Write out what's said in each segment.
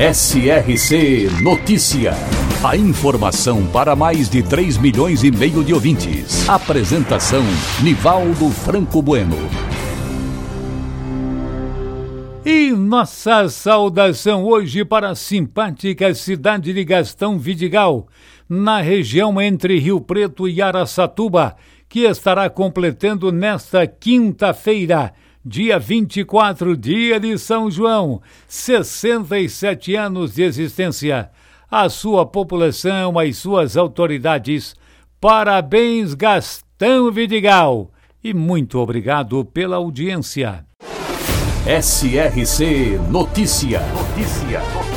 SRC Notícia. A informação para mais de 3 milhões e meio de ouvintes. Apresentação Nivaldo Franco Bueno. E nossa saudação hoje para a simpática cidade de Gastão Vidigal, na região entre Rio Preto e Araçatuba, que estará completando nesta quinta-feira, dia 24, dia de São João, 67 anos de existência à sua população, às suas autoridades. Parabéns, Gastão Vidigal! E muito obrigado pela audiência. SRC Notícia. Notícia.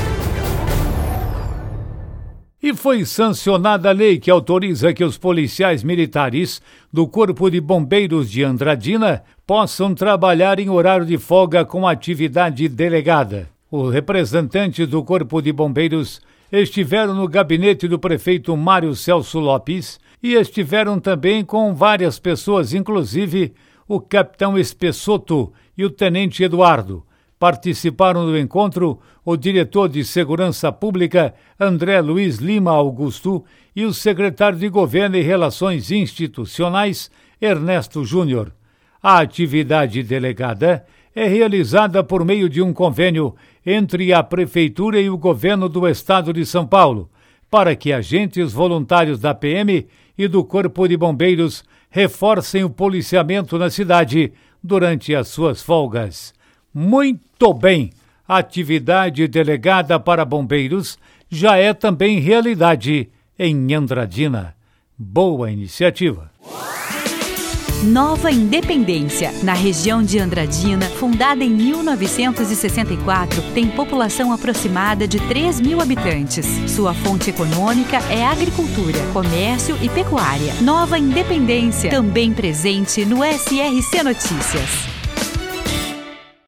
E foi sancionada a lei que autoriza que os policiais militares do Corpo de Bombeiros de Andradina possam trabalhar em horário de folga com atividade delegada. O representante do Corpo de Bombeiros estiveram no gabinete do prefeito Mário Celso Lopes e estiveram também com várias pessoas, inclusive o capitão Espessoto e o tenente Eduardo. Participaram do encontro o diretor de Segurança Pública, André Luiz Lima Augusto, e o secretário de Governo e Relações Institucionais, Ernesto Júnior. A atividade delegada é realizada por meio de um convênio entre a Prefeitura e o Governo do Estado de São Paulo, para que agentes voluntários da PM e do Corpo de Bombeiros reforcem o policiamento na cidade durante as suas folgas. Muito bem! A atividade delegada para bombeiros já é também realidade em Andradina. Boa iniciativa! Nova Independência, na região de Andradina, fundada em 1964, tem população aproximada de 3 mil habitantes. Sua fonte econômica é agricultura, comércio e pecuária. Nova Independência, também presente no SRC Notícias.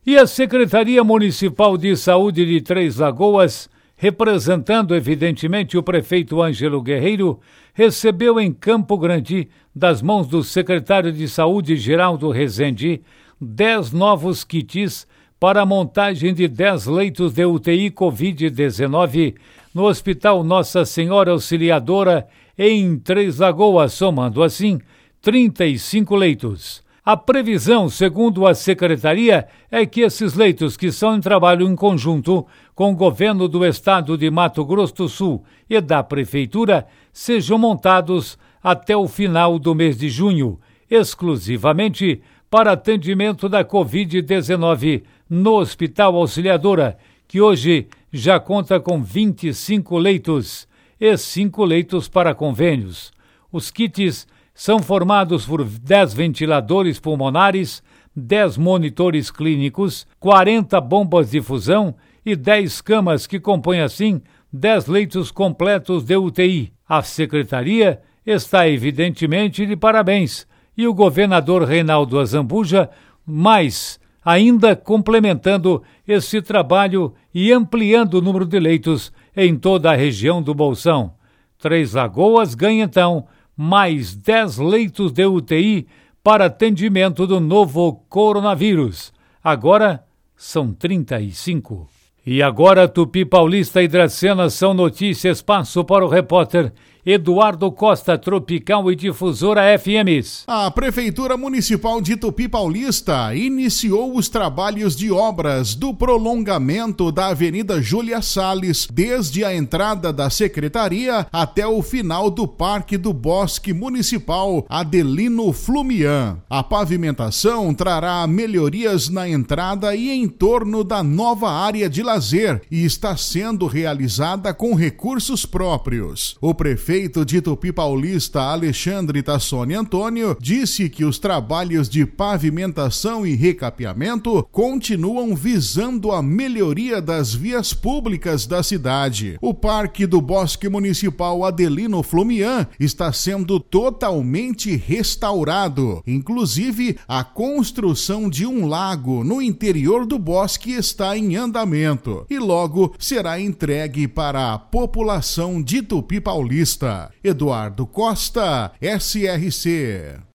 E a Secretaria Municipal de Saúde de Três Lagoas representando evidentemente o prefeito Ângelo Guerreiro, recebeu em Campo Grande, das mãos do secretário de Saúde Geraldo Rezende, dez novos kits para a montagem de dez leitos de UTI Covid-19 no Hospital Nossa Senhora Auxiliadora em Três Lagoas, somando assim 35 leitos. A previsão, segundo a secretaria, é que esses leitos que são em trabalho em conjunto com o governo do estado de Mato Grosso do Sul e da prefeitura sejam montados até o final do mês de junho, exclusivamente para atendimento da Covid-19 no Hospital Auxiliadora, que hoje já conta com 25 leitos e 5 leitos para convênios. Os kits são formados por 10 ventiladores pulmonares, 10 monitores clínicos, 40 bombas de fusão e 10 camas que compõem assim 10 leitos completos de UTI. A secretaria está evidentemente de parabéns e o governador Reinaldo Azambuja mais ainda complementando esse trabalho e ampliando o número de leitos em toda a região do Bolsão. Três Lagoas ganha então mais 10 leitos de UTI para atendimento do novo coronavírus. Agora são 35. E agora Tupi Paulista e Dracena são notícias. Passo para o repórter Eduardo Costa, Tropical e Difusora FMs. A Prefeitura Municipal de Tupi Paulista iniciou os trabalhos de obras do prolongamento da Avenida Júlia Salles, desde a entrada da Secretaria até o final do Parque do Bosque Municipal Adelino Flumian. A pavimentação trará melhorias na entrada e em torno da nova área de lazer e está sendo realizada com recursos próprios. O prefeito prefeito de Tupi Paulista, Alexandre Tassoni Antônio, disse que os trabalhos de pavimentação e recapeamento continuam visando a melhoria das vias públicas da cidade. O Parque do Bosque Municipal Adelino Flumian está sendo totalmente restaurado. Inclusive, a construção de um lago no interior do bosque está em andamento e logo será entregue para a população de Tupi Paulista. Eduardo Costa, SRC.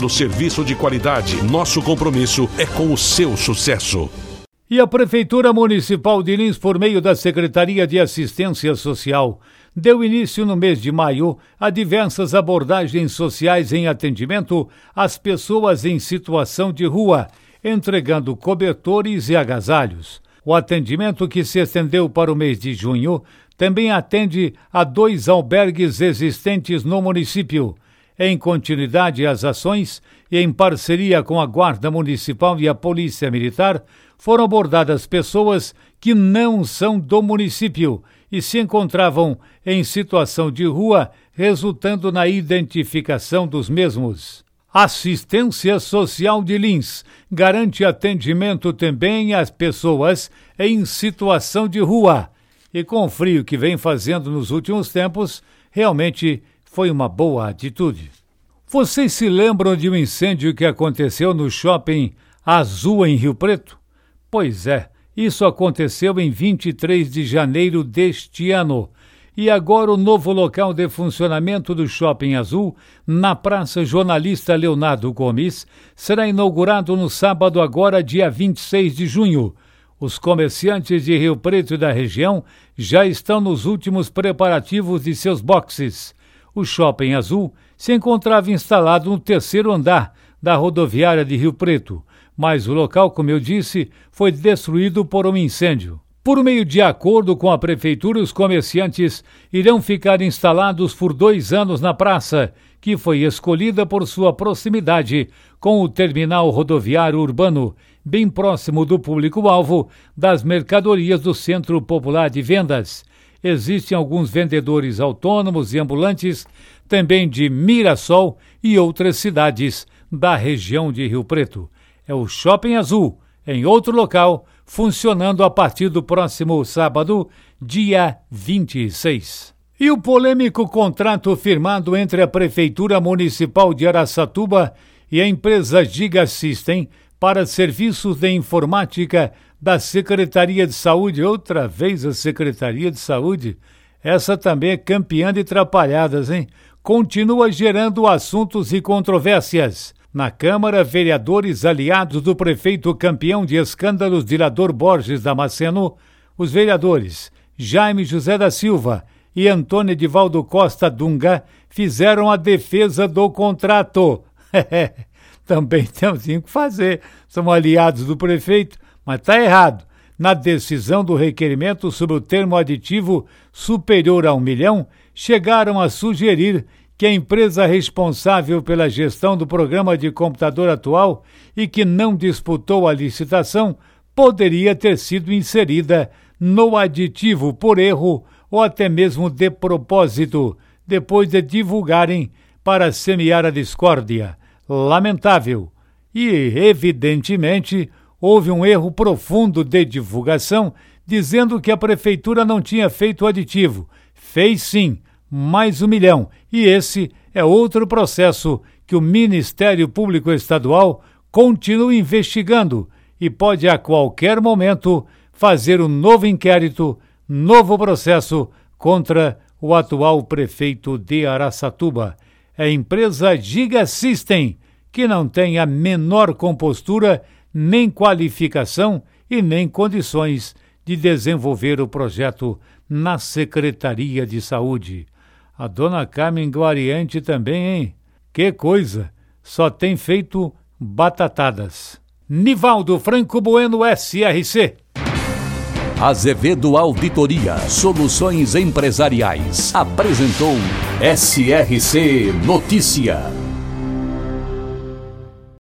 oferecendo serviço de qualidade. Nosso compromisso é com o seu sucesso. E a Prefeitura Municipal de Lins, por meio da Secretaria de Assistência Social, deu início no mês de maio a diversas abordagens sociais em atendimento às pessoas em situação de rua, entregando cobertores e agasalhos. O atendimento que se estendeu para o mês de junho também atende a dois albergues existentes no município em continuidade às ações e em parceria com a Guarda Municipal e a Polícia Militar, foram abordadas pessoas que não são do município e se encontravam em situação de rua, resultando na identificação dos mesmos. Assistência Social de Lins garante atendimento também às pessoas em situação de rua. E com o frio que vem fazendo nos últimos tempos, realmente foi uma boa atitude. Vocês se lembram de um incêndio que aconteceu no shopping Azul em Rio Preto? Pois é, isso aconteceu em 23 de janeiro deste ano. E agora o novo local de funcionamento do Shopping Azul, na Praça Jornalista Leonardo Gomes, será inaugurado no sábado agora, dia 26 de junho. Os comerciantes de Rio Preto e da região já estão nos últimos preparativos de seus boxes. O Shopping Azul se encontrava instalado no terceiro andar da rodoviária de Rio Preto, mas o local, como eu disse, foi destruído por um incêndio. Por meio de acordo com a prefeitura, os comerciantes irão ficar instalados por dois anos na praça, que foi escolhida por sua proximidade com o terminal rodoviário urbano, bem próximo do público-alvo das mercadorias do Centro Popular de Vendas existem alguns vendedores autônomos e ambulantes, também de Mirassol e outras cidades da região de Rio Preto. É o Shopping Azul, em outro local, funcionando a partir do próximo sábado, dia 26. E o polêmico contrato firmado entre a Prefeitura Municipal de Araçatuba e a empresa Giga System para serviços de informática da Secretaria de Saúde, outra vez a Secretaria de Saúde, essa também é campeã de trapalhadas, hein? Continua gerando assuntos e controvérsias. Na Câmara, vereadores aliados do prefeito campeão de escândalos Dilador Borges Damasceno, os vereadores Jaime José da Silva e Antônio Edivaldo Costa Dunga fizeram a defesa do contrato. Também temos que fazer. São aliados do prefeito mas está errado. Na decisão do requerimento sobre o termo aditivo superior a um milhão, chegaram a sugerir que a empresa responsável pela gestão do programa de computador atual e que não disputou a licitação poderia ter sido inserida no aditivo por erro ou até mesmo de propósito, depois de divulgarem para semear a discórdia. Lamentável. E, evidentemente, houve um erro profundo de divulgação, dizendo que a prefeitura não tinha feito o aditivo. Fez sim, mais um milhão. E esse é outro processo que o Ministério Público Estadual continua investigando e pode a qualquer momento fazer um novo inquérito, novo processo contra o atual prefeito de Araçatuba. É a empresa Giga System, que não tem a menor compostura nem qualificação e nem condições de desenvolver o projeto na Secretaria de Saúde. A dona Carmen Guariante também, hein? Que coisa! Só tem feito batatadas. Nivaldo Franco Bueno SRC. Azevedo Auditoria Soluções Empresariais apresentou SRC Notícia.